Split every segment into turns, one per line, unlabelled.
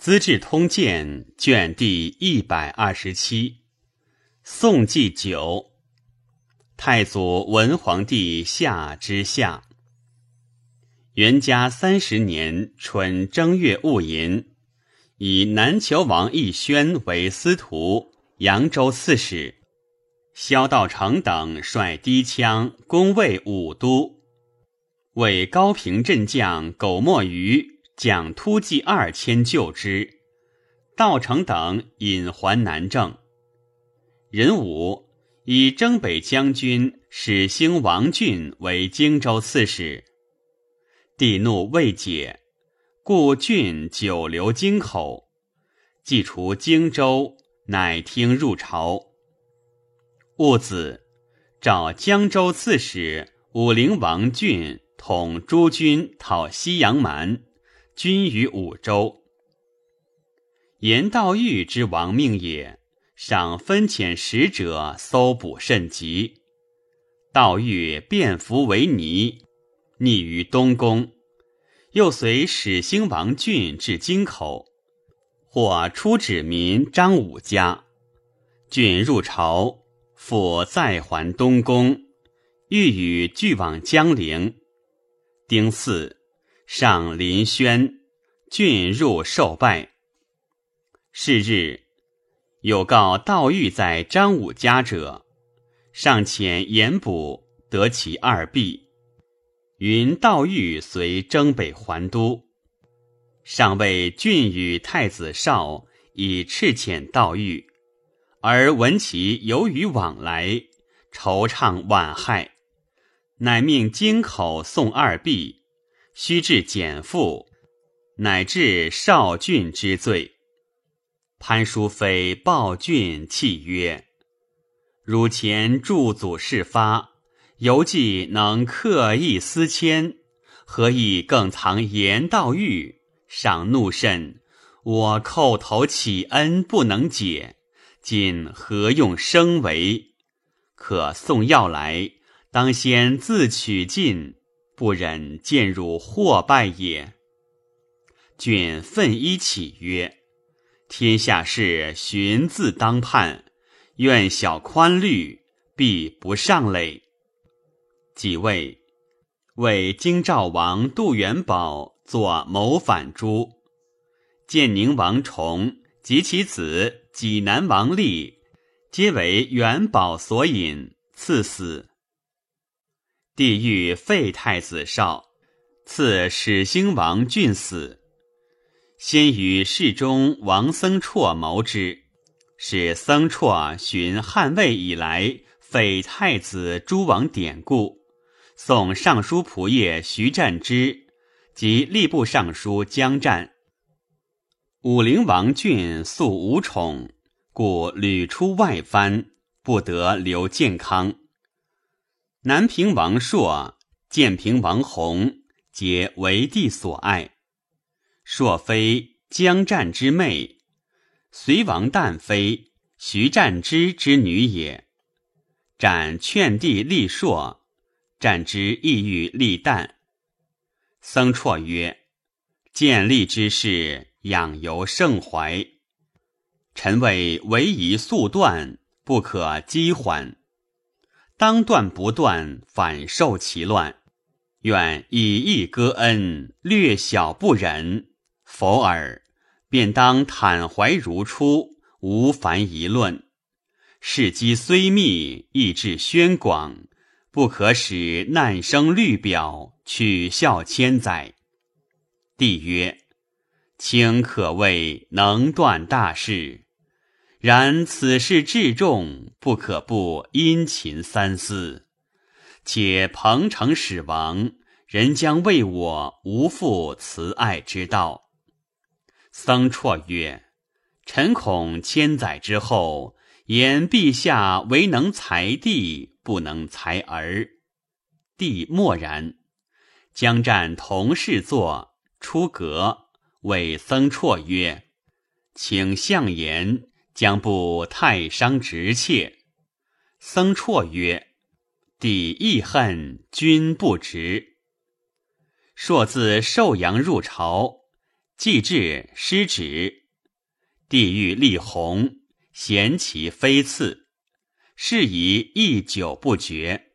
资治通鉴》卷第一百二十七，宋纪九，太祖文皇帝下之下。元嘉三十年春正月戊寅，以南虬王奕轩为司徒、扬州刺史，萧道成等率低羌攻卫武都，为高平镇将苟莫余。蒋突骑二千救之，道成等引还南郑。任武以征北将军史兴王俊为荆州刺史，帝怒未解，故郡久留京口。既除荆州，乃听入朝。戊子，召江州刺史武陵王俊统诸军讨西阳蛮。君于五州，言道玉之亡命也。赏分遣使者搜捕甚急。道玉便服为尼，匿于东宫。又随始兴王俊至京口，或出指民张武家。俊入朝，复再还东宫，欲与俱往江陵。丁巳。上临轩，郡入受拜。是日，有告道玉在张武家者，上遣严捕，得其二婢。云道玉随征北还都，上谓郡与太子少以赤遣道玉，而闻其有与往来，惆怅惋害，乃命京口送二婢。须至减负，乃至少郡之罪。潘淑妃报郡泣曰：“汝前助祖事发，犹记能刻意思迁，何以更藏言道玉？赏怒甚，我叩头乞恩不能解，今何用生为？可送药来，当先自取尽。”不忍见汝祸败也。卷奋衣起曰：“天下事寻自当判，愿小宽虑，必不上累。”几位为京兆王杜元宝作谋反诛，建宁王崇及其子济南王立，皆为元宝所引，赐死。帝欲废太子少，赐始兴王俊死。先与侍中王僧绰谋之，使僧绰寻汉魏以来废太子诸王典故，送尚书仆射徐湛之及吏部尚书江湛。武陵王俊素无宠，故屡出外藩，不得留健康。南平王朔、建平王弘皆为帝所爱。朔妃江战之妹，隋王旦妃徐战之之女也。战劝帝立朔，战之意欲立旦。僧绰曰：“建立之事，养由盛怀。臣谓唯宜速断，不可积缓。”当断不断，反受其乱。愿以义割恩，略小不忍，否尔，便当坦怀如初，无烦疑论。事机虽密，意志宣广，不可使难生律表，取笑千载。帝曰：“卿可谓能断大事。”然此事至重，不可不殷勤三思。且彭城始亡，人将为我无复慈爱之道。僧绰曰：“臣恐千载之后，言陛下唯能裁帝，不能裁儿。”帝默然。将战同事坐，出阁，谓僧绰曰：“请相言。”将不太伤直妾。僧绰曰：“帝亦恨君不直。”朔自寿阳入朝，既至，失旨。帝欲立弘，嫌其非次，是以一久不决。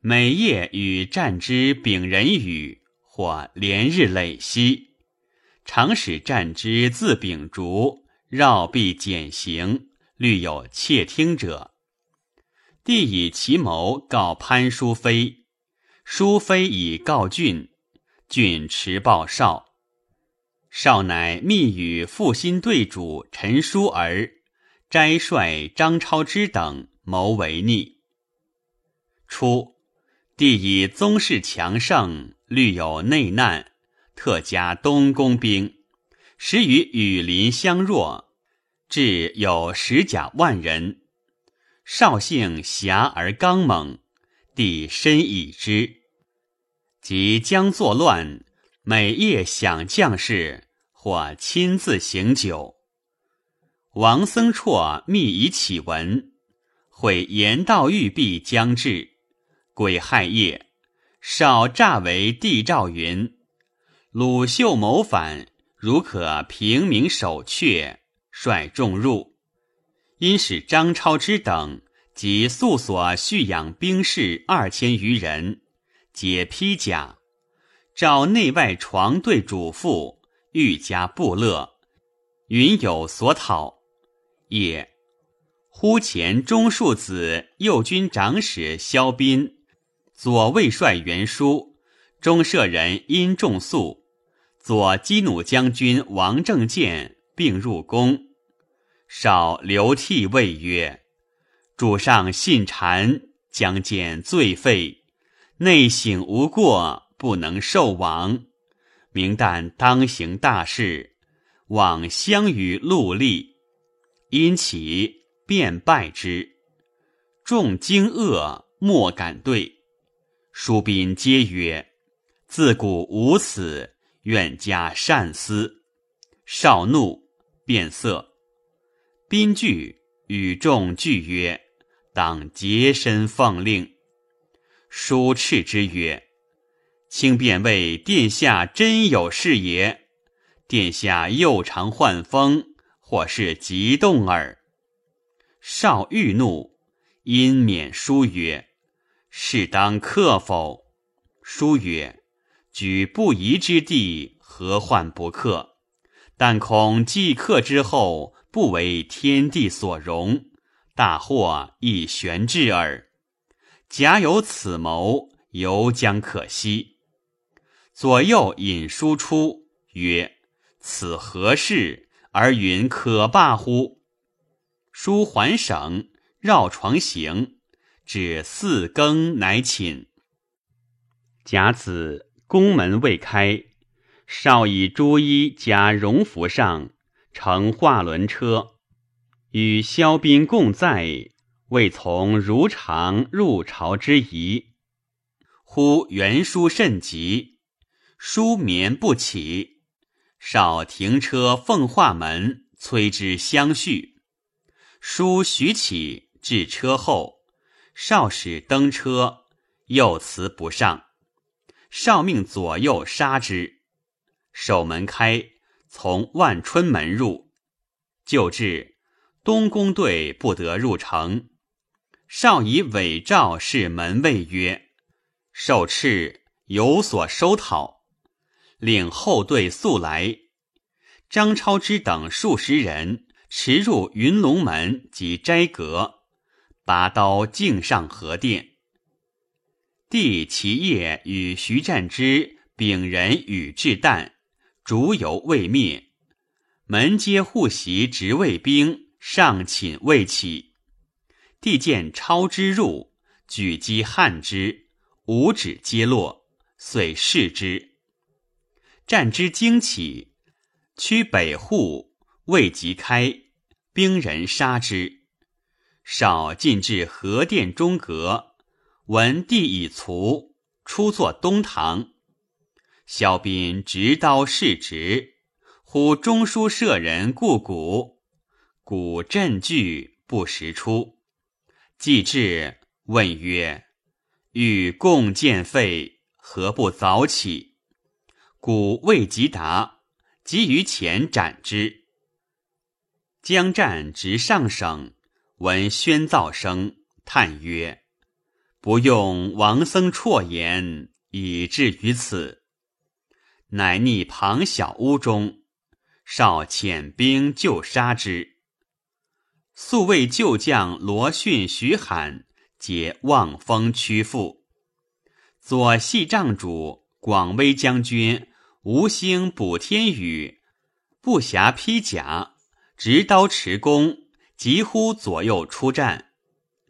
每夜与战之秉人语，或连日累息，常使战之自秉烛，绕壁减刑，虑有窃听者。帝以其谋告潘淑妃，淑妃以告郡，郡持报少。少乃密与复兴队主陈叔儿、斋帅张超之等谋为逆。初，帝以宗室强盛，虑有内难，特加东宫兵，时与羽林相若，至有十甲万人。少性侠而刚猛，帝深以之。即将作乱。每夜想将士，或亲自行酒。王僧绰密以启闻，会言道玉璧将至，癸亥夜，少诈为帝诏云：鲁秀谋反，如可平明守阙，率众入。因使张超之等及宿所蓄养兵士二千余人，皆披甲。召内外床对主妇，愈加布勒，云有所讨。也，忽前中庶子右军长史萧斌，左卫帅袁书，中舍人殷仲素，左击弩将军王正建并入宫。少流涕谓曰：“主上信谗，将见罪废，内省无过。”不能受王，明旦当行大事，往相与戮力，因其便败之。众惊愕，莫敢对。书宾皆曰：“自古无此，愿加善思。”少怒，变色。宾惧，与众俱曰：“当洁身奉令。”书斥之曰。卿便谓殿下真有事也。殿下又常患风，或是急动耳。少欲怒，因免书曰：“是当克否？”书曰：“举不疑之地，何患不克？但恐既克之后，不为天地所容，大祸亦悬至耳。假有此谋，犹将可惜。”左右引书出，曰：“此何事？而云可罢乎？”书还省，绕床行，至四更，乃寝。甲子，宫门未开，少以朱衣加戎服上，乘画轮车，与萧斌共在，未从如常入朝之仪。忽袁书甚急。书眠不起，少停车奉化门，催之相续。书徐起至车后，少使登车，又辞不上。少命左右杀之。守门开，从万春门入，就至东宫队不得入城。少以伪诏示门卫曰：“受敕有所收讨。”领后队速来，张超之等数十人驰入云龙门及斋阁，拔刀径上河殿。帝其业与徐战之丙人与至旦，烛犹未灭，门皆护袭执卫兵尚寝未起。帝见超之入，举击汉之，五指皆落，遂释之。战之惊起，驱北户未及开，兵人杀之。少进至河殿中阁，闻帝已卒，出坐东堂。萧斌执刀视之，呼中书舍人顾古，古震惧，不时出。既至，问曰：“欲共见废，何不早起？”古未及答，急于前斩之。将战直上省，闻喧噪声，叹曰：“不用王僧绰言，以至于此。”乃匿旁小屋中，少遣兵救杀之。宿卫旧将罗逊、徐罕皆望风屈服。左系帐主广威将军吴兴、补天宇不暇披甲。执刀持弓，急呼左右出战。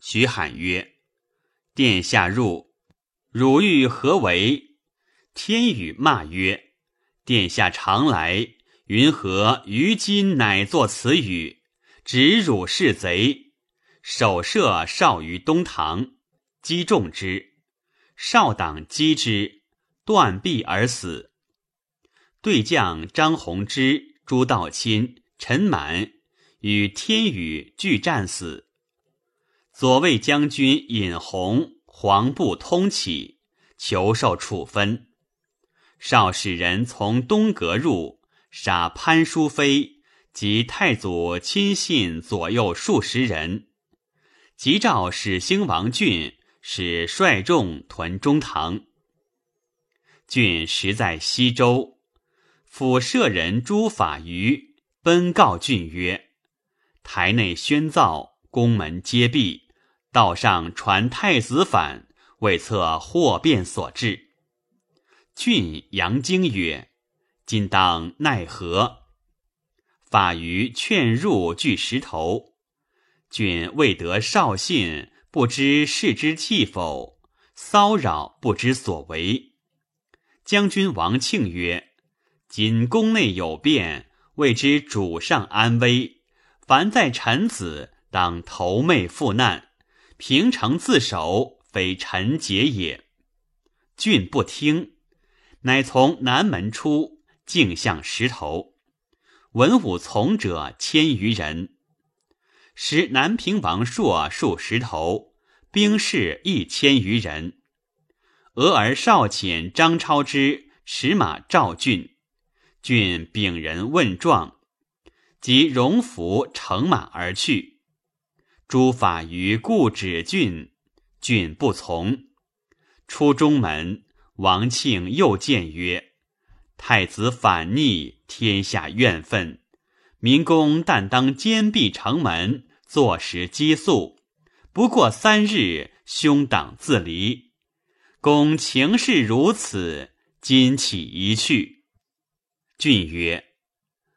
徐喊曰：“殿下入，汝欲何为？”天宇骂曰：“殿下常来，云何于今乃作此语？指汝是贼。”手射少于东堂，击中之，少党击之，断臂而死。对将张弘之、朱道钦。陈满与天宇俱战死。左卫将军尹弘黄布通起，求受处分。少使人从东阁入，杀潘淑妃及太祖亲信左右数十人。即召使兴王俊，使率众屯中堂。俊时在西周，府舍人朱法瑜。奔告郡曰：“台内喧噪，宫门皆闭，道上传太子反，未测祸变所致。”郡扬惊曰：“今当奈何？”法于劝入巨石头，郡未得少信，不知是之气否，骚扰不知所为。将军王庆曰：“今宫内有变。”未知主上安危，凡在臣子当投媚赴难，平城自守，非臣节也。郡不听，乃从南门出，径向石头。文武从者千余人，时南平王朔数石头，兵士一千余人。俄而少遣张超之持马召郡。郡禀人问状，即荣服乘马而去。诸法于故止郡，郡不从。出中门，王庆又谏曰：“太子反逆，天下怨愤。民公但当坚壁城门，坐食激素。不过三日，兄党自离。公情势如此，今起一去。”郡曰：“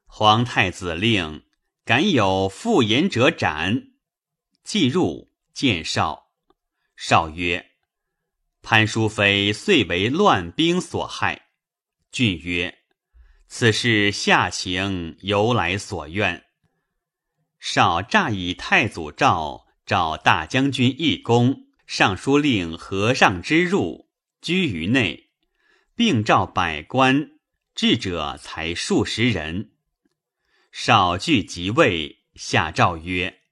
皇太子令，敢有复言者斩。”既入，见少。少曰：“潘淑妃遂为乱兵所害。”郡曰：“此事下情，由来所愿。”少诈以太祖诏，召大将军义公、尚书令和尚之入，居于内，并召百官。智者才数十人，少聚即位。下诏曰：“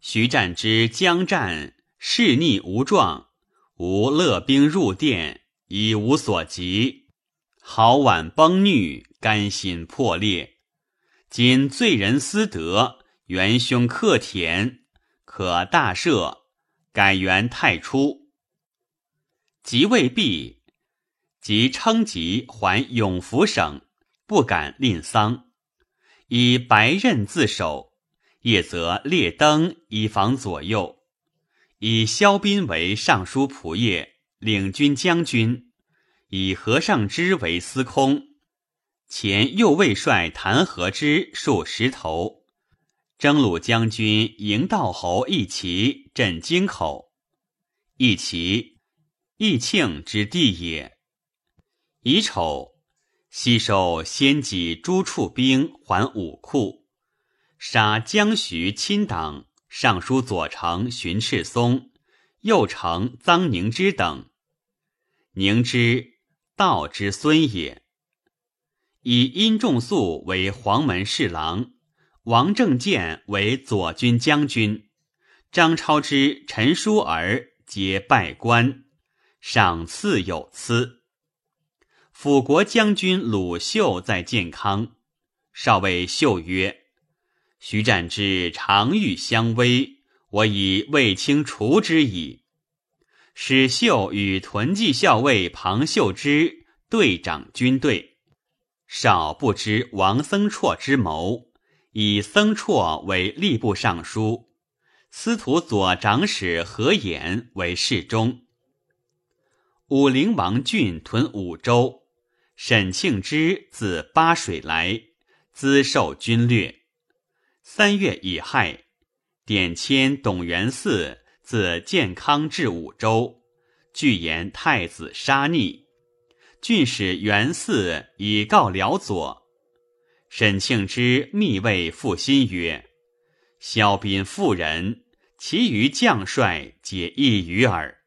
徐战之将战，势逆无状，吾乐兵入殿，已无所及。豪婉崩殒，甘心破裂。今罪人私德，元凶克田，可大赦，改元太初。即位毕。”即称疾还永福省，不敢吝丧，以白刃自守。夜则列灯以防左右。以萧斌为尚书仆射、领军将军，以何尚之为司空。前右卫帅谭和之数十头，征虏将军迎道侯一齐镇京口。一齐，义庆之弟也。乙丑，西收先己诸处兵还武库，杀江徐亲党尚书左丞荀赤松、右丞臧宁之等。宁之，道之孙也。以殷仲素为黄门侍郎，王正建为左军将军，张超之、陈叔儿皆拜官，赏赐有赐。辅国将军鲁秀在建康，少尉秀曰：“徐战之常欲相威，我已未清除之矣。”史秀与屯骑校尉庞秀之对掌军队，少不知王僧绰之谋，以僧绰为吏部尚书，司徒左长史何衍为侍中。武陵王俊屯武州，沈庆之自巴水来，资受军略。三月乙亥，典迁董元嗣。自建康至武州，据言太子杀逆，郡使元嗣以告辽左。沈庆之密谓负心曰：“萧斌妇人，其余将帅皆一余耳。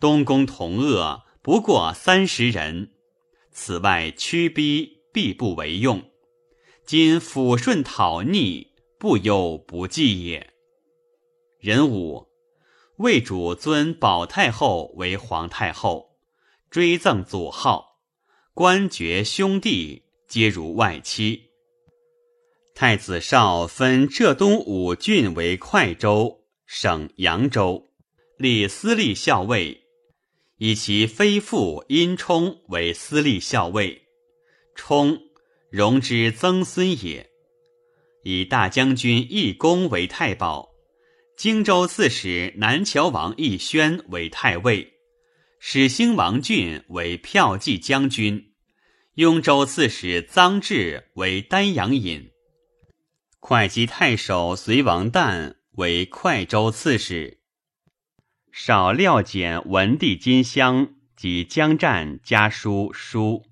东宫同恶不过三十人，此外驱逼必不为用。今抚顺讨逆，不忧不计也。”人武。魏主尊保太后为皇太后，追赠祖号，官爵兄弟皆如外戚。太子少分浙东五郡为快州，省扬州，立私立校尉，以其非父殷冲为私立校尉。冲，荣之曾孙也。以大将军义公为太保。荆州刺史南谯王义宣为太尉，始兴王俊为骠骑将军，雍州刺史臧质为丹阳尹，会稽太守隋王旦为会州刺史。少料简文帝金乡及江战家书书，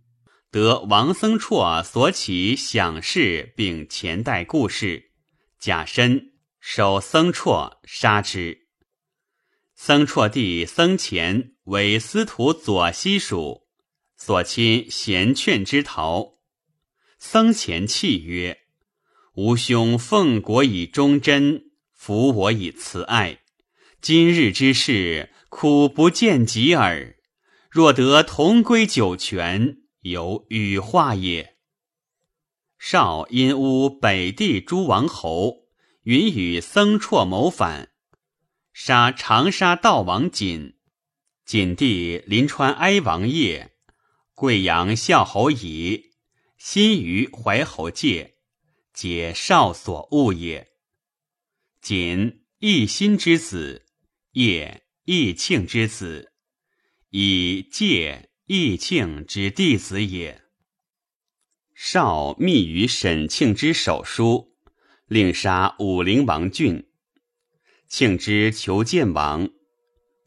得王僧绰所起享事，并前代故事，假身。守僧绰杀之。僧绰弟僧虔为司徒左西属，所亲贤劝之逃。僧虔泣曰：“吾兄奉国以忠贞，服我以慈爱。今日之事，苦不见己耳。若得同归九泉，有羽化也。”少因乌北地诸王侯。允与僧绰谋反，杀长沙道王瑾。瑾帝临川哀王业，贵阳孝侯乙，新余怀侯介，皆少所误也。瑾义心之子，业义庆之子，以介义庆之弟子也。少密于沈庆之手书。令杀武陵王俊，庆之求见王，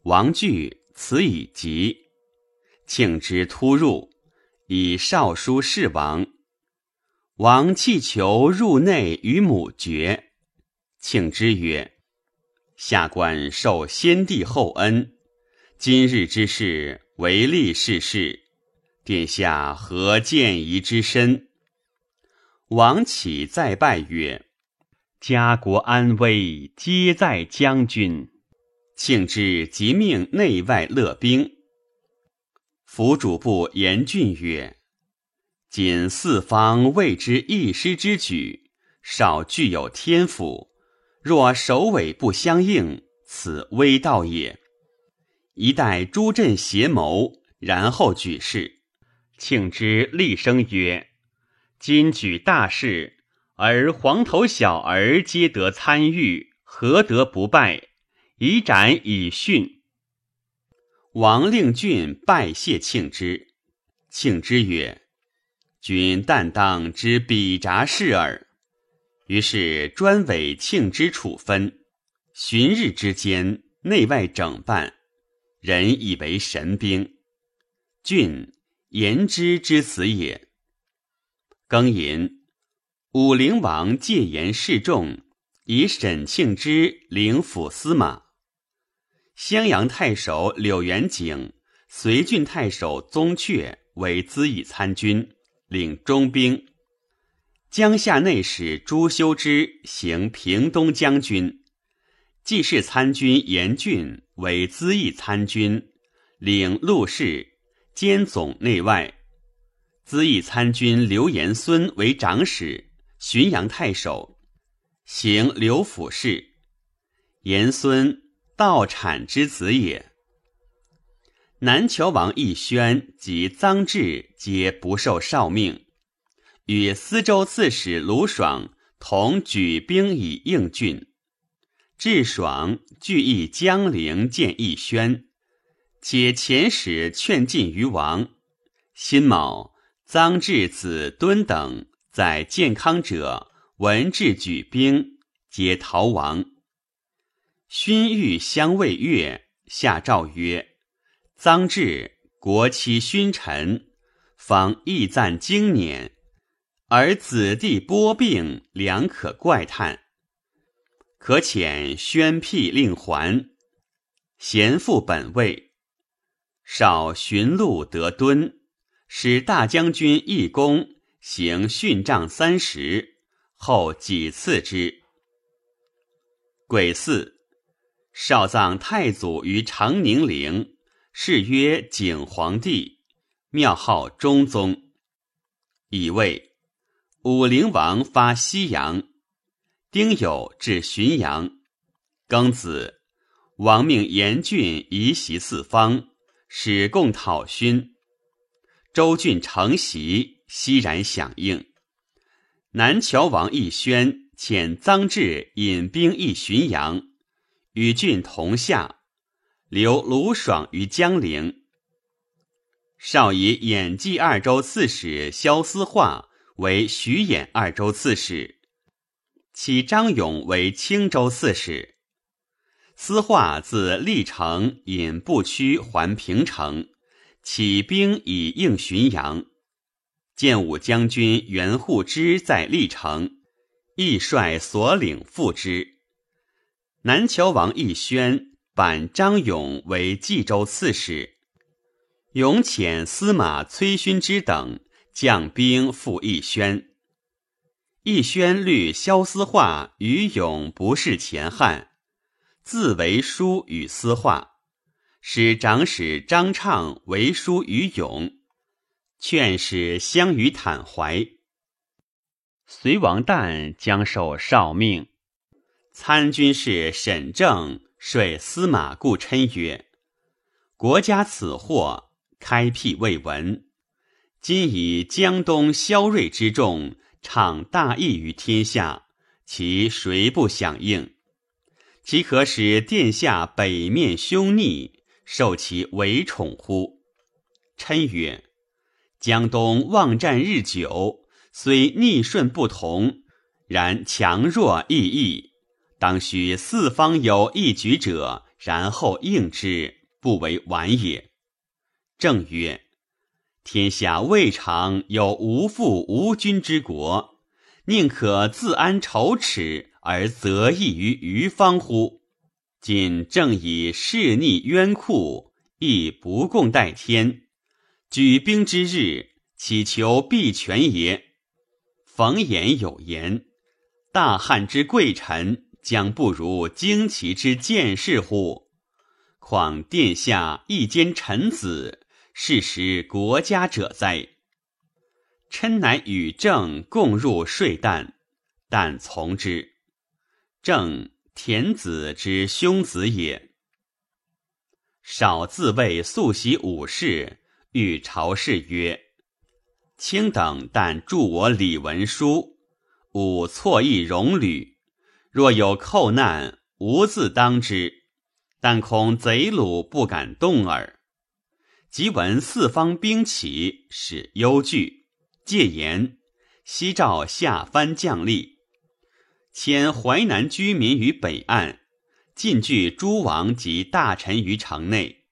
王惧，辞以疾。庆之突入，以少书示王。王弃求入内与母绝。庆之曰：“下官受先帝厚恩，今日之事，唯利是事，殿下何见疑之深？”王启再拜曰。家国安危，皆在将军。庆之即命内外乐兵。府主簿严峻曰：“仅四方为之一师之举，少具有天赋。若首尾不相应，此危道也。一代诸镇协谋，然后举事。”庆之厉声曰：“今举大事。”而黄头小儿皆得参与，何得不败？以斩以训。王令俊拜谢庆之，庆之曰：“君但当知比札事耳。”于是专委庆之处分，旬日之间，内外整办，人以为神兵。俊言之之子也。庚寅。武陵王戒严示众，以沈庆之领府司马。襄阳太守柳元景、随郡太守宗悫为资议参军，领中兵。江夏内史朱修之行平东将军，济事参军严峻为资义参军，领陆氏，兼总内外。资义参军刘延孙为长史。浔阳太守，行刘府事。严孙道产之子也。南谯王奕宣及臧质皆不受诏命，与司州刺史卢爽同举兵以应郡。智爽聚义江陵见奕宣，且遣使劝进于王。辛卯，臧质子敦等在健康者闻至举兵，皆逃亡。勋欲相慰月，下诏曰：“臧质国戚勋臣，方义赞经年，而子弟波病，良可怪叹。”可遣宣辟令还，贤复本位。少寻路得敦，使大将军义公行训杖三十，后几次之。癸巳，少葬太祖于长宁陵，谥曰景皇帝，庙号中宗。乙未，武陵王发西阳。丁酉至浔阳，庚子，王命严峻移袭四方，使共讨勋。周郡承袭，熙然响应。南谯王奕宣遣臧质引兵诣浔阳，与郡同下，留卢爽于江陵。少以演济二州刺史萧思化为徐兖二州刺史。起张勇为青州刺史，司化自历城引步屈还平城，起兵以应浔阳。建武将军袁护之在历城，亦率所领赴之。南谯王奕宣版张勇为冀州刺史，勇遣司马崔勋之等将兵赴奕宣。义宣律萧思化于勇不是前汉，自为书与思化，使长史张畅为书于勇，劝使相与坦怀。隋王旦将受诏命，参军事沈正率司马顾琛曰：“国家此祸，开辟未闻，今以江东萧锐之众。”倡大义于天下，其谁不响应？岂可使殿下北面凶逆，受其为宠乎？琛曰：“江东望战日久，虽逆顺不同，然强弱异异，当须四方有一举者，然后应之，不为晚也。”正曰。天下未尝有无父无君之国，宁可自安丑耻而择益于余方乎？今正以势逆冤酷，亦不共戴天。举兵之日，岂求必全也？冯衍有言：“大汉之贵臣，将不如旌旗之剑士乎？况殿下一兼臣子。”是时国家者哉？琛乃与郑共入睡旦，但从之。郑田子之兄子也。少自谓素习武士，欲朝事曰：“卿等但助我李文书，吾错意戎旅。若有寇难，吾自当之。但恐贼虏不敢动耳。”即闻四方兵起，使忧惧，戒严。西诏下藩将吏，迁淮南居民于北岸，禁据诸王及大臣于城内。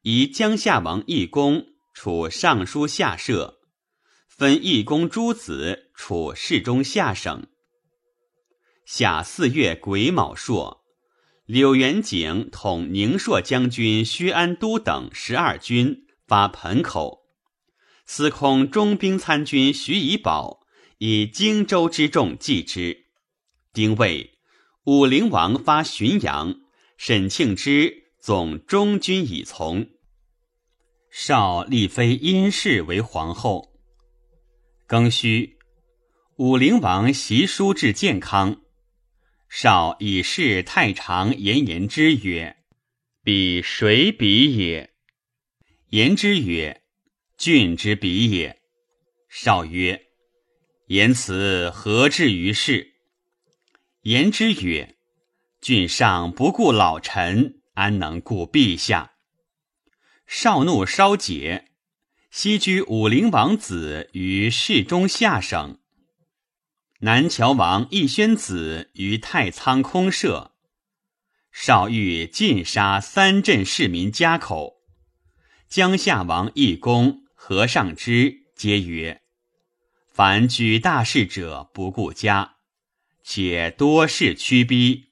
以江夏王义公处尚书下舍，分义公诸子处侍中下省。夏四月癸卯朔。柳元景统宁朔将军薛安都等十二军发盆口，司空中兵参军徐以宝以荆州之众继之。丁未，武陵王发浔阳，沈庆之总中军以从。少立妃殷氏为皇后。庚戌，武陵王习书至健康，少以示太常言言之曰：“彼谁彼也？”言之曰：“郡之彼也。”少曰：“言辞何至于是？”言之曰：“郡上不顾老臣，安能顾陛下？”少怒稍解，西居武陵王子于世中下省。南谯王义宣子于太仓空舍。少欲尽杀三镇市民家口。江夏王义公、和尚之皆曰：“凡举大事者不顾家，且多事屈逼，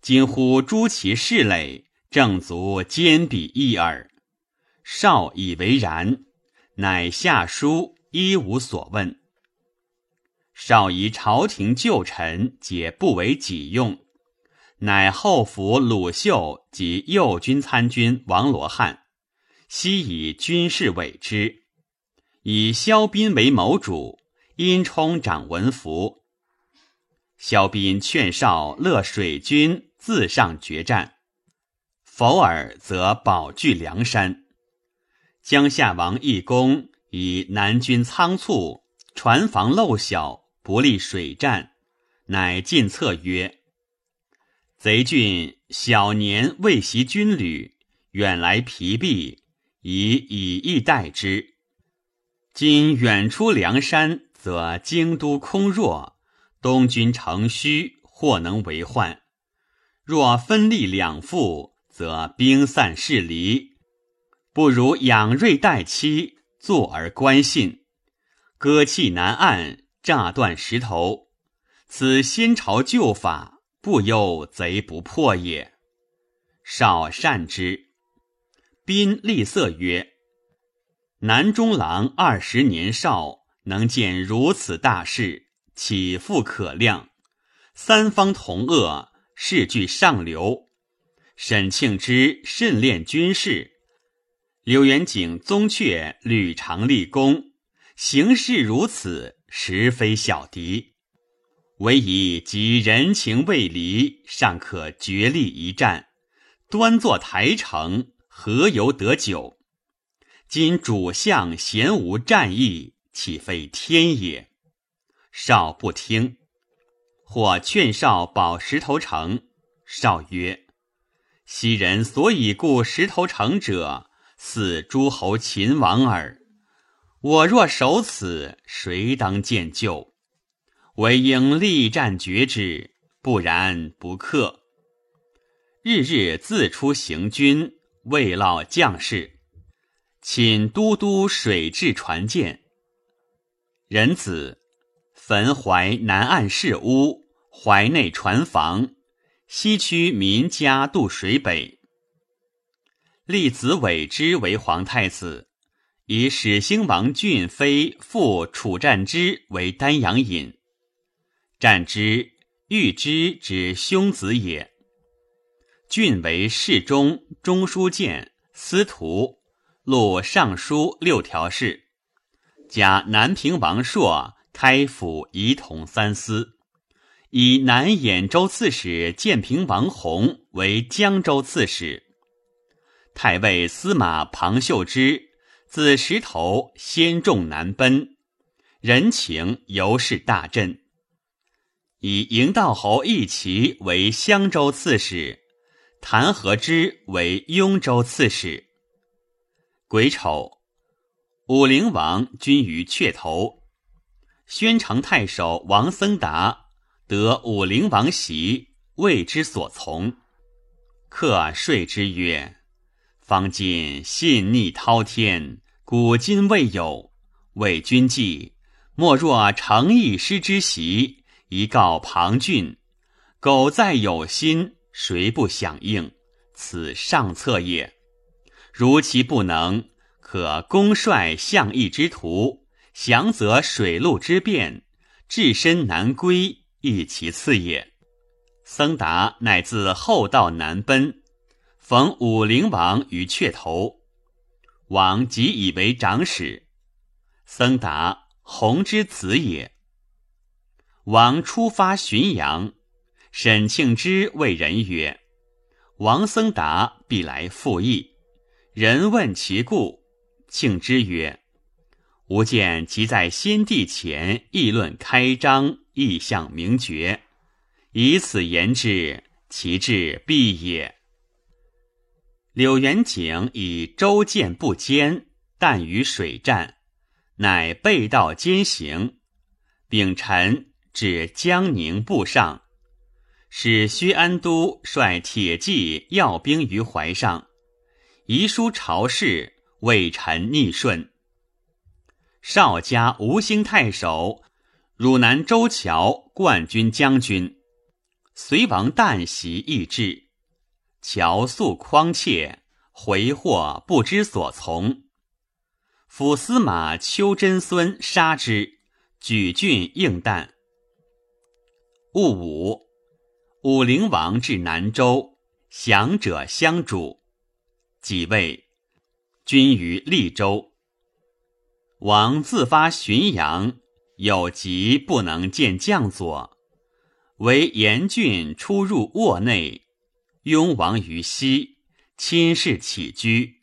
今乎诛其势类，正足坚彼一耳。”少以为然，乃下书，一无所问。少疑朝廷旧臣皆不为己用，乃后服鲁秀及右军参军王罗汉，悉以军事委之，以萧斌为谋主，殷冲掌文服。萧斌劝少乐水军自上决战，否尔则保据梁山。江夏王义公以南军仓促，船房漏小，不利水战，乃进策曰：“贼郡小年未习军旅，远来疲弊，以以逸待之。今远出梁山，则京都空弱，东军城虚，或能为患。若分立两副，则兵散势离。”不如养锐待期，坐而观信，割弃南岸，炸断石头。此先朝旧法，不忧贼不破也。少善之。宾厉色曰：“南中郎二十年少，能见如此大事，岂复可量？三方同恶，势俱上流。沈庆之甚练军事。”刘元景宗阙屡尝立功，行事如此，实非小敌。唯以及人情未离，尚可决力一战。端坐台城，何由得久？今主相贤无战意，岂非天也？少不听，或劝少保石头城。少曰：“昔人所以固石头城者。”似诸侯秦王耳。我若守此，谁当见救？唯应力战决之，不然不克。日日自出行军，慰劳将士，请都督水质船舰。仁子焚淮南岸市屋，淮内船房，西区民家渡水北。立子伟之为皇太子，以始兴王俊妃父楚战之为丹阳尹。战之、欲之之兄子也。俊为侍中、中书监、司徒、录尚书六条事，加南平王朔开府仪同三司，以南兖州刺史建平王弘为江州刺史。太尉司马庞秀之自石头先众南奔，人情尤是大振。以营道侯义齐为襄州刺史，谭和之为雍州刺史。癸丑，武陵王君于阙头，宣城太守王僧达得武陵王袭，为之所从。客说之曰。方今信逆滔天，古今未有。为君计，莫若诚意师之习，一告庞俊。苟再有心，谁不响应？此上策也。如其不能，可攻率相义之徒，降则水陆之变，置身南归，亦其次也。僧达乃自后道南奔。逢武陵王于阙头，王即以为长史。僧达弘之子也。王出发浔阳，沈庆之谓人曰：“王僧达必来复议。”人问其故，庆之曰：“吾见其在先帝前议论开张，意象明决，以此言之，其志必也。”柳元景以舟舰不坚，但于水战，乃背道兼行，秉臣。至江宁部上，使薛安都率铁骑要兵于淮上，遗书朝事，为臣逆顺。少家吴兴太守、汝南周桥冠军将军，隋王旦袭亦至，乔素匡切，回获不知所从。府司马丘真孙杀之，举郡应旦。戊午，武陵王至南州，降者相主。己未，君于利州。王自发巡阳，有疾不能见将佐，为严峻出入卧内，拥王于西，亲视起居。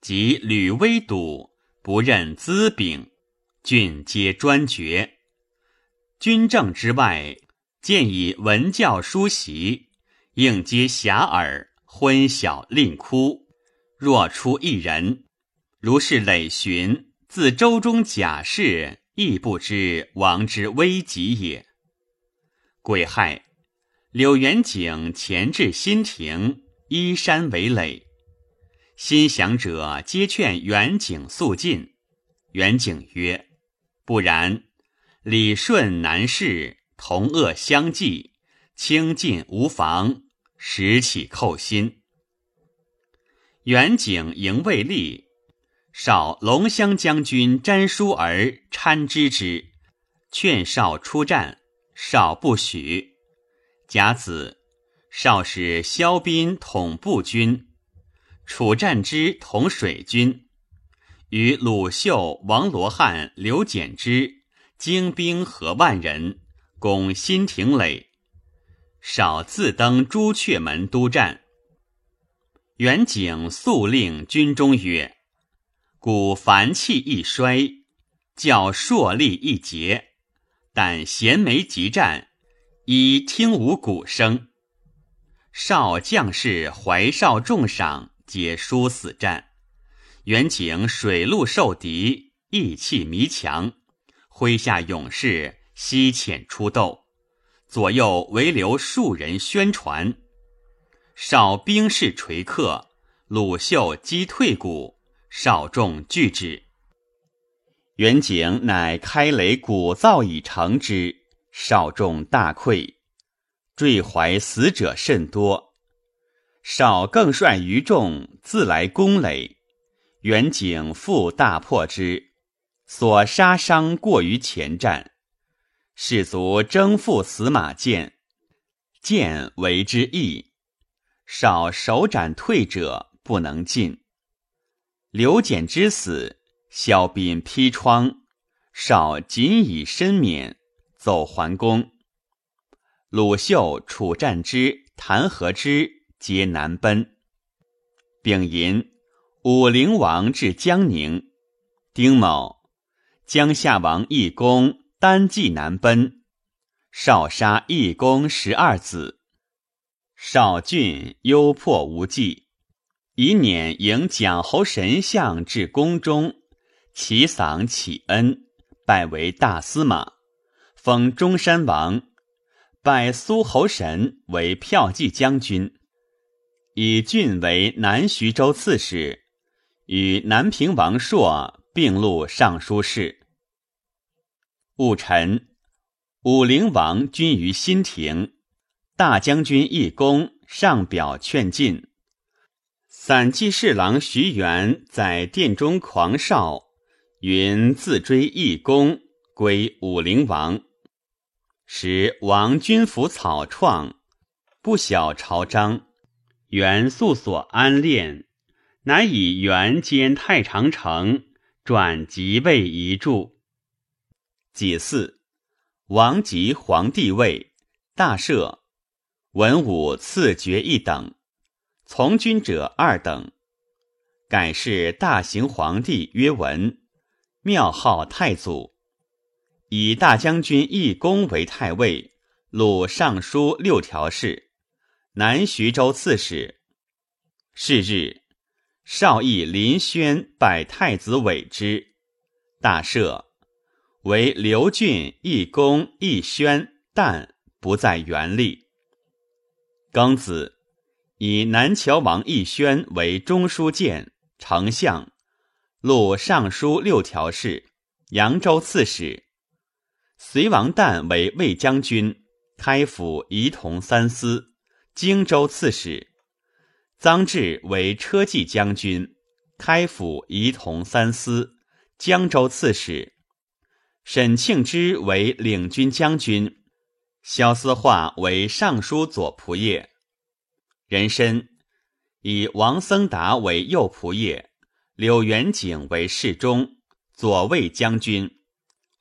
及吕威堵，不任资禀，郡皆专决。军政之外。见以文教书习，应皆遐迩，昏晓令哭。若出一人，如是累寻，自周中假释，亦不知王之危急也。癸亥，柳元景前至新亭，依山为垒。心降者皆劝元景速进。元景曰：“不然，礼顺难事。”同恶相济，清近无妨，时起寇心。远景迎未立，少龙骧将军詹叔儿参知之，劝少出战，少不许。甲子，少使萧斌统步军，楚战之统水军，与鲁秀、王罗汉、刘简之精兵合万人。攻新亭垒，少自登朱雀门督战。元景速令军中曰：“故凡气一衰，较硕力一竭。但衔枚急战，以听无鼓声。少将士怀少重赏，皆殊死战。元景水陆受敌，意气弥强，麾下勇士。”西遣出斗，左右围留数人宣传。少兵士垂克，鲁秀击退鼓，少众拒之。元景乃开垒鼓噪以成之，少众大溃，坠怀死者甚多。少更率余众自来攻垒，元景复大破之，所杀伤过于前战。士卒征赴死马剑，剑为之易。少手斩退者不能进。刘简之死，萧斌披疮，少仅以身免，走桓公。鲁秀、楚战之、谭和之皆南奔。丙寅，武陵王至江宁。丁卯，江夏王义公。单骑南奔，少杀义公十二子。少郡忧迫无计，以辇迎蒋侯神像至宫中，齐嗓启恩，拜为大司马，封中山王，拜苏侯神为骠骑将军，以郡为南徐州刺史，与南平王朔并录尚书事。戊辰，武陵王军于新亭，大将军义公上表劝进。散骑侍郎徐元在殿中狂哨，云自追义公，归武陵王。时王军服草创，不晓朝章。元素所安练，乃以元兼太常丞，转即位遗著。己巳，王即皇帝位，大赦。文武赐爵一等，从军者二等。改谥大行皇帝曰文，庙号太祖。以大将军义公为太尉，录尚书六条事，南徐州刺史。是日，少义林轩拜太子委之，大赦。为刘俊、义公、义宣，但不在原立。庚子，以南谯王义宣为中书监、丞相，录尚书六条事，扬州刺史。隋王旦为魏将军，开府仪同三司，荆州刺史。臧志为车骑将军，开府仪同三司，江州刺史。沈庆之为领军将军。萧思化为尚书左仆射，人参以王僧达为右仆射，柳元景为侍中、左卫将军，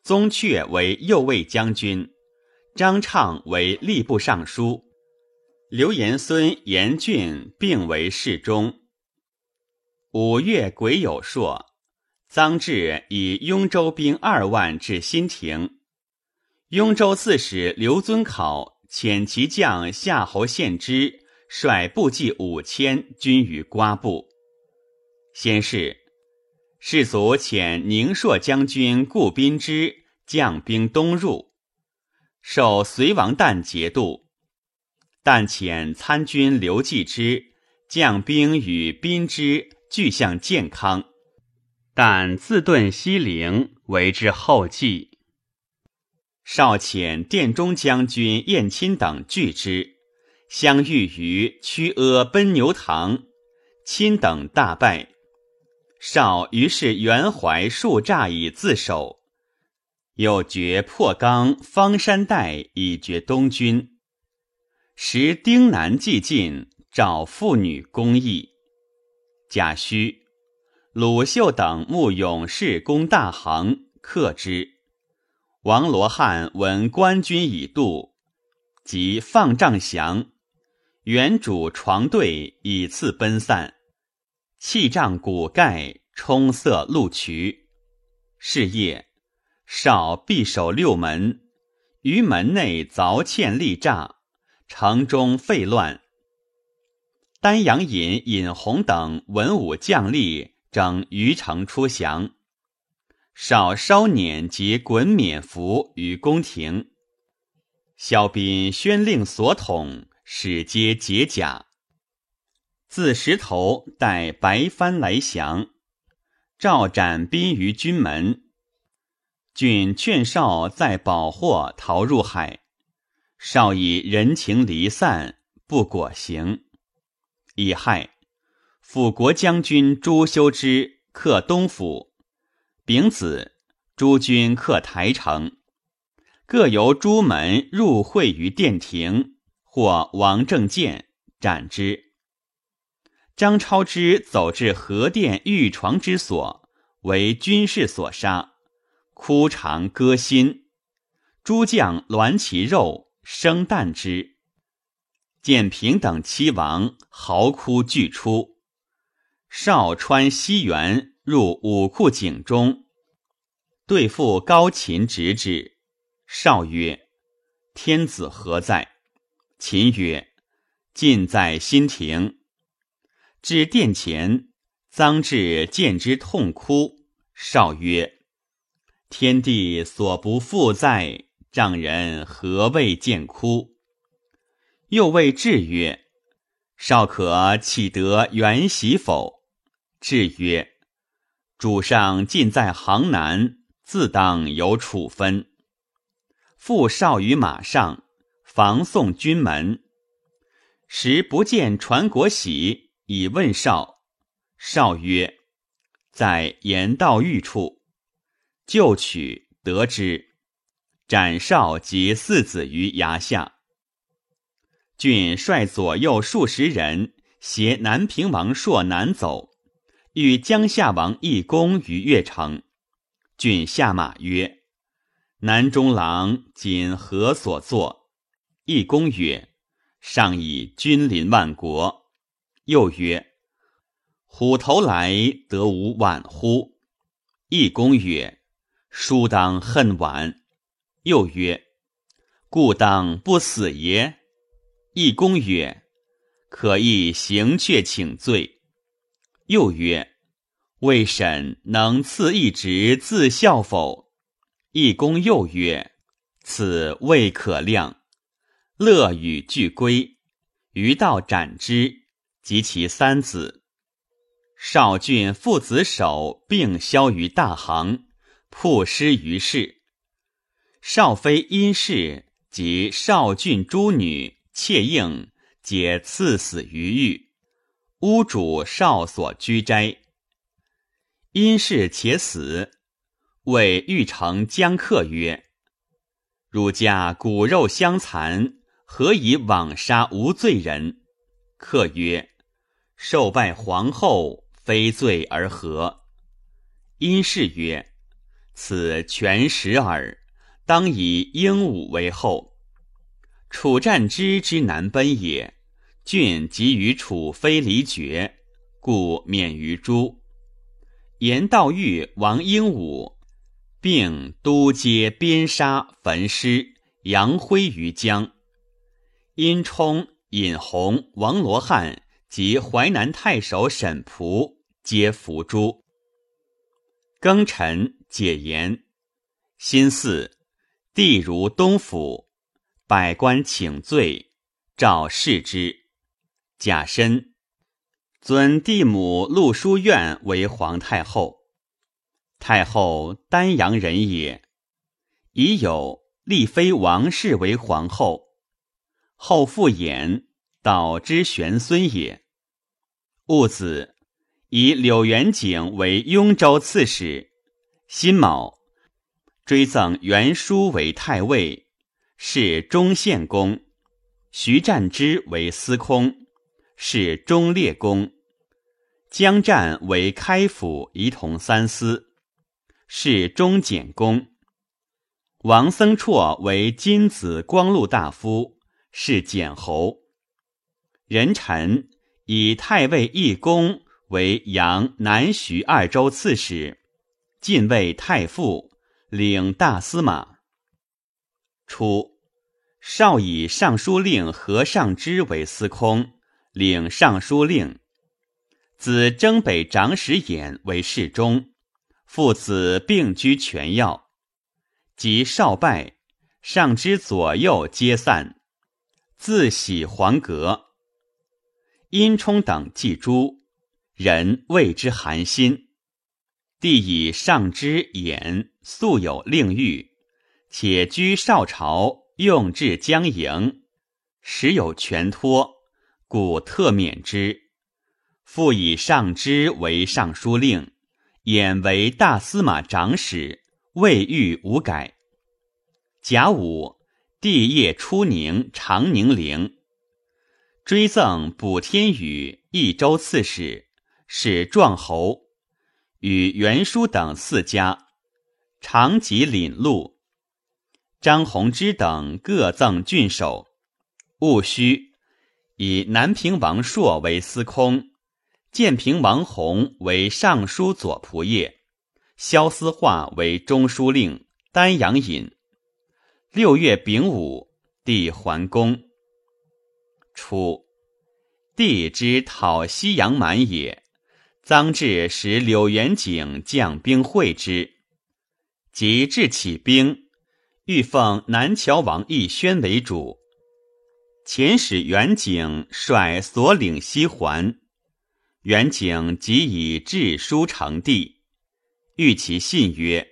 宗悫为右卫将军，张畅为吏部尚书，刘延孙、严俊并为侍中。五月癸酉朔，臧志以雍州兵二万至新亭。雍州刺史刘遵考遣其将夏侯献之率部骑五千军于瓜部。先是，士卒遣宁朔将军顾宾之将兵东入，受隋王旦节度。旦遣参军刘继之将兵与宾之俱向健康，但自遁西陵，为之后继。少遣殿中将军燕钦等拒之，相遇于曲阿奔牛堂，钦等大败。少于是袁怀数诈以自守，又决破冈方山带以绝东军。时丁南既进，找妇女公义。贾诩、鲁秀等慕勇士攻大行，克之。王罗汉闻官军已渡，即放帐降。原主床队以次奔散，弃帐骨盖，冲塞路渠。是夜，少必守六门，于门内凿堑立栅，城中废乱。丹阳尹尹弘等文武将吏整余城出降。少稍辇及滚冕服于宫廷，萧斌宣令所统，使皆解甲。自石头带白帆来降，召斩宾于军门。郡劝少在保货逃入海，少以人情离散，不果行。乙亥，辅国将军朱修之克东府。丙子，诸军克台城，各由朱门入会于殿庭，或王正见斩之。张超之走至河殿御床之所，为军士所杀，哭长割心。诸将栾其肉，生啖之。建平等七王嚎哭俱出。少川西园。入武库井中，对付高秦，直之。少曰：“天子何在？”秦曰：“尽在新亭。”至殿前，臧志见之，痛哭。少曰：“天地所不复在，丈人何未见哭？”又谓志曰：“少可岂得原喜否？”志曰：主上尽在行南，自当有处分。复少于马上，防送军门。时不见传国玺，以问少。少曰：“在言道狱处。”就取得之，斩少及四子于崖下。郡率左右数十人，携南平王朔南走。与江夏王义公于越城，郡下马曰：“南中郎今何所作？义公曰：上以君临万国。又曰：虎头来得无晚乎？义公曰：殊当恨晚。又曰：故当不死也？义公曰：可亦行却请罪。又曰：魏审能赐一职自效否？义公又曰：此未可量。乐与俱归，于道斩之，及其三子。少俊父子首并消于大行，曝尸于市。少妃因氏及少俊诸女妾应，皆赐死于狱。屋主少所居斋。因氏且死，谓欲成将客曰：“汝家骨肉相残。”何以枉杀无罪人？客曰：“受拜皇后，非罪而何？”因氏曰：“此全实耳。当以鹦鹉为后。楚战之之难奔也。郡即与楚非离绝，故免于诛。言道玉王鹦鹉，并都皆鞭杀焚尸，扬灰于江。”殷冲、尹弘、王罗汉及淮南太守沈仆皆伏诛。庚辰，解言。辛巳，帝如东府，百官请罪，诏释之。甲申，尊帝母陆书院为皇太后。太后丹阳人也，已有立妃王氏为皇后。后复衍，导之玄孙也。戊子，以柳元景为雍州刺史。辛卯，追赠元书为太尉，是中献公。徐湛之为司空，是中烈公。江湛为开府仪同三司，是中简公。王僧绰为金子光禄大夫。是简侯，人臣以太尉义公为阳南徐二州刺史，进位太傅，领大司马。初，少以尚书令何尚之为司空，领尚书令。子征北长史衍为侍中，父子并居权要。及少败，上之左右皆散。自喜黄阁，殷冲等祭诸，人谓之寒心。帝以上之言，素有令谕，且居少朝，用至江营，时有权托，故特免之。复以上之为尚书令，衍为大司马长史，未遇无改。甲午。帝业出宁长宁陵，追赠补天宇益州刺史，使壮侯，与袁书等四家，长吉领路。张弘之等各赠郡守。戊戌，以南平王朔为司空，建平王弘为尚书左仆射，萧思化为中书令，丹阳尹。六月丙午，帝还宫。初，帝之讨西阳蛮也，臧至使柳元景将兵会之，即至起兵，欲奉南谯王义宣为主。遣使元景率所领西还，元景即以致书成帝，谕其信曰：“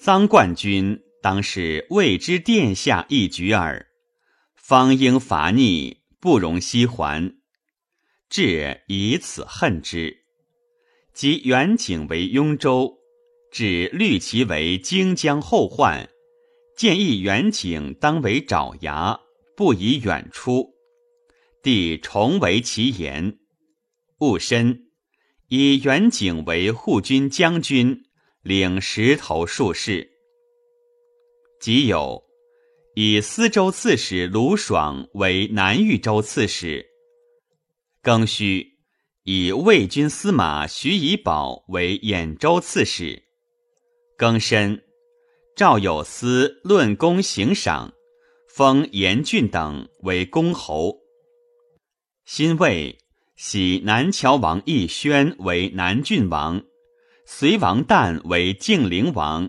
臧冠军。”当是未知殿下一举耳，方应伐逆，不容西还，至以此恨之。即远景为雍州，指虑其为荆江后患，建议远景当为爪牙，不宜远出。帝重为其言，戊申，以远景为护军将军，领石头术士。即有以司州刺史卢爽为南豫州刺史。庚戌，以魏军司马徐以宝为兖州刺史。庚申，赵有司论功行赏，封严峻等为公侯。辛未，喜南谯王义宣为南郡王，隋王旦为晋陵王，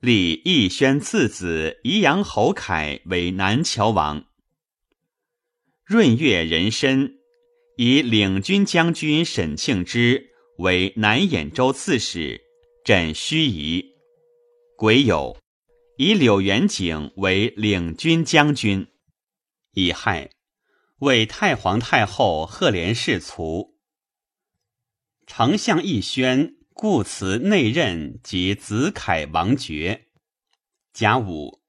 立义宣次子宜阳侯凯为南谯王。闰月壬申。以领军将军沈庆之为南兖州刺史，镇盱眙。癸酉，以柳元景为领军将军。乙亥，为太皇太后赫连氏卒。丞相奕宣故辞内任及子凯王爵。甲午，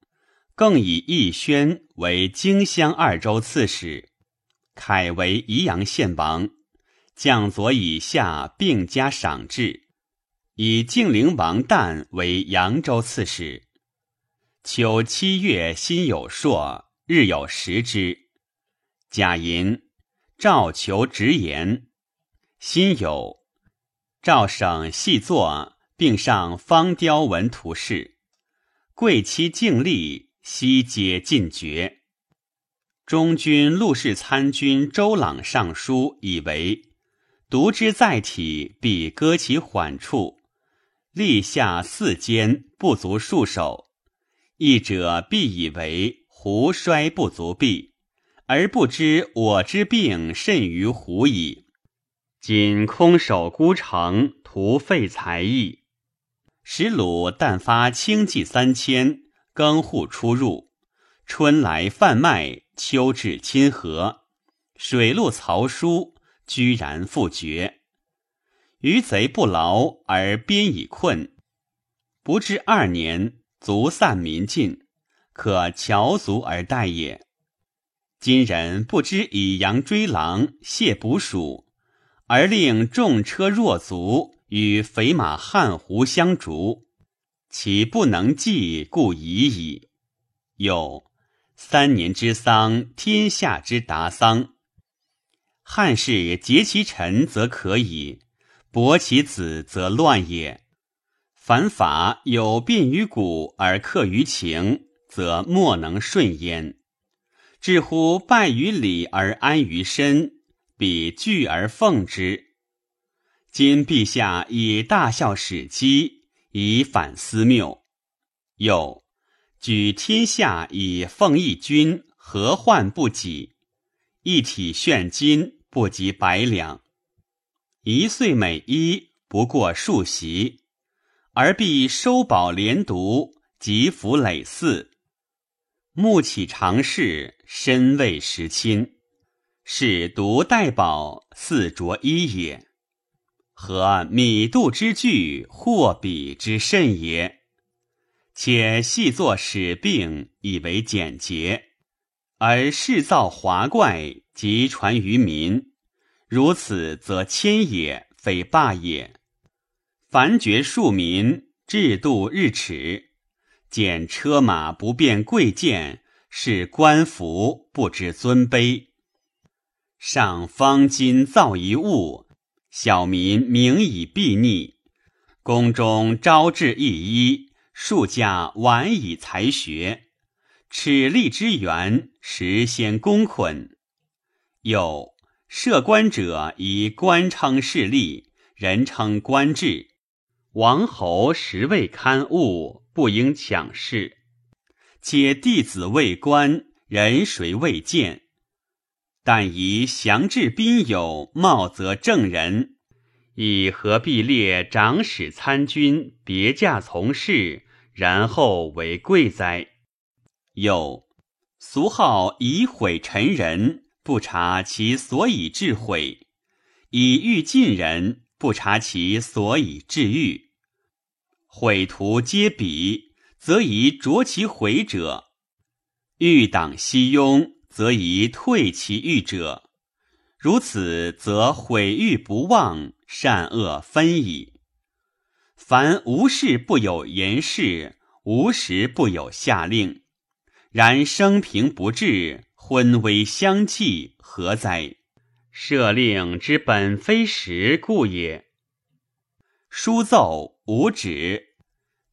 更以义宣为荆襄二州刺史。凯为宜阳县王，将佐以下并加赏制，以晋陵王旦为扬州刺史。秋七月，辛有朔，日有食之。甲寅，赵求直言。辛酉，赵省细作，并上方雕文图示。贵戚敬立，悉皆尽绝。中军陆氏参军周朗上书，以为读之在体，必割其缓处。立下四间，不足数手。译者必以为胡衰不足避，而不知我之病甚于胡矣。仅空守孤城，徒费才艺。使鲁但发轻骑三千，更户出入，春来贩卖。秋至亲和，水陆曹书居然复绝。余贼不劳而边已困，不至二年，卒散民尽，可乔足而待也。今人不知以羊追狼，谢捕鼠，而令重车弱卒与肥马汉胡相逐，其不能计，故已矣。有。三年之丧，天下之达丧。汉室结其臣，则可以；薄其子，则乱也。凡法有变于古而克于情，则莫能顺焉。至乎败于礼而安于身，彼惧而奉之。今陛下以大孝始基，以反思谬，又。举天下以奉一君，何患不己？一体炫金，不及百两；一岁每一，不过数席，而必收宝连读，积福累祀。暮起常侍，身未时亲，是独待宝，似着衣也。和米度之具，或比之甚也？且细作使病，以为简洁，而世造华怪，即传于民。如此，则谦也，非霸也。凡绝庶民，制度日耻，见车马不便贵贱，是官服不知尊卑。上方今造一物，小民名以避逆。宫中招致一衣。数家晚以才学，齿力之源，实先公捆。有设官者以官称势力，人称官制。王侯实未堪物，不应抢事。且弟子未官，人谁未见？但宜降治宾友，貌则正人，以何必列长史参军别驾从事？然后为贵哉？又俗号以毁臣人，不察其所以致毁；以欲尽人，不察其所以治欲。毁徒皆彼，则宜着其毁者；欲党西庸，则宜退其欲者。如此，则毁誉不忘，善恶分矣。凡无事不有言事，无时不有下令。然生平不至，昏微相继，何哉？赦令之本非时故也。书奏无止，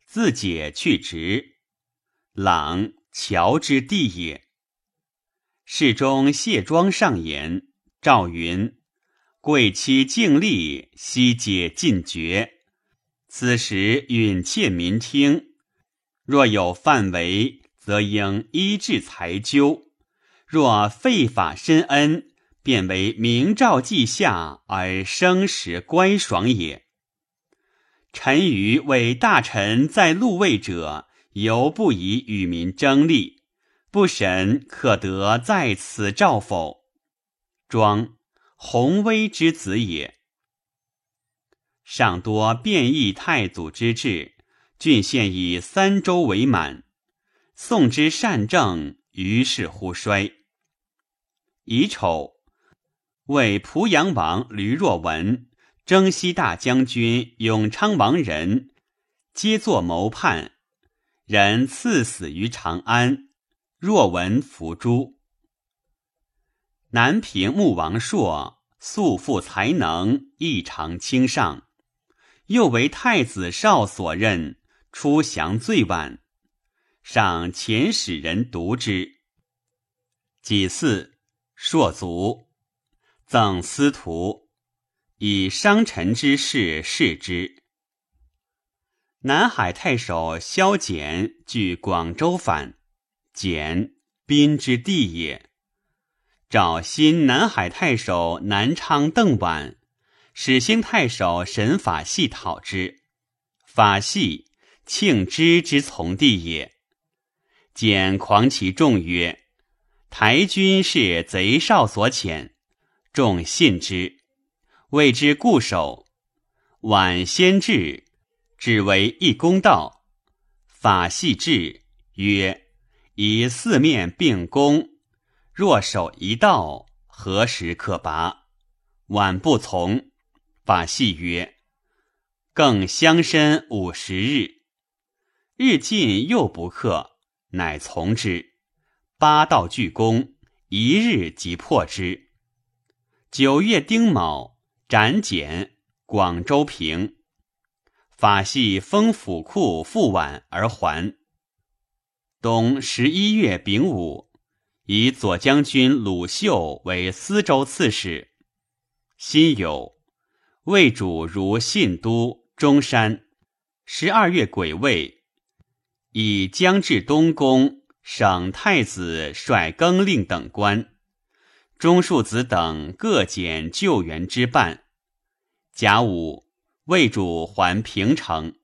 自解去职。朗乔之地也。侍中谢庄上言：赵云，贵妻敬立，悉解尽绝。此时允切民听，若有犯违。则应依制裁究，若废法深恩，便为明诏记下而生时乖爽也。臣愚为大臣在禄位者，犹不以与民争利，不审可得在此诏否？庄弘威之子也，尚多变异太祖之志，郡县以三州为满。宋之善政，于是乎衰。乙丑，为濮阳王吕若文、征西大将军永昌王仁，皆作谋叛，人赐死于长安。若闻伏诛。南平穆王朔素负才能，异常清上，又为太子少所任，出降最晚。上遣使人读之。己巳，朔卒，赠司徒，以商臣之事视之。南海太守萧简据广州反，简宾之地也。找新南海太守南昌邓琬，始兴太守审法系讨之。法系庆之之从弟也。简狂其众曰：“台军是贼少所遣，众信之，谓之固守。晚先至，只为一公道。法系至，曰：以四面并攻，若守一道，何时可拔？晚不从。法系曰：更相身五十日，日尽又不克。”乃从之，八道俱攻，一日即破之。九月丁卯，斩简，广州平。法系封府库复晚而还。冬十一月丙午，以左将军鲁秀为司州刺史。辛酉，魏主如信都、中山。十二月癸未。以将至东宫，省太子率更令等官，中庶子等各减救援之半。甲午，魏主还平城。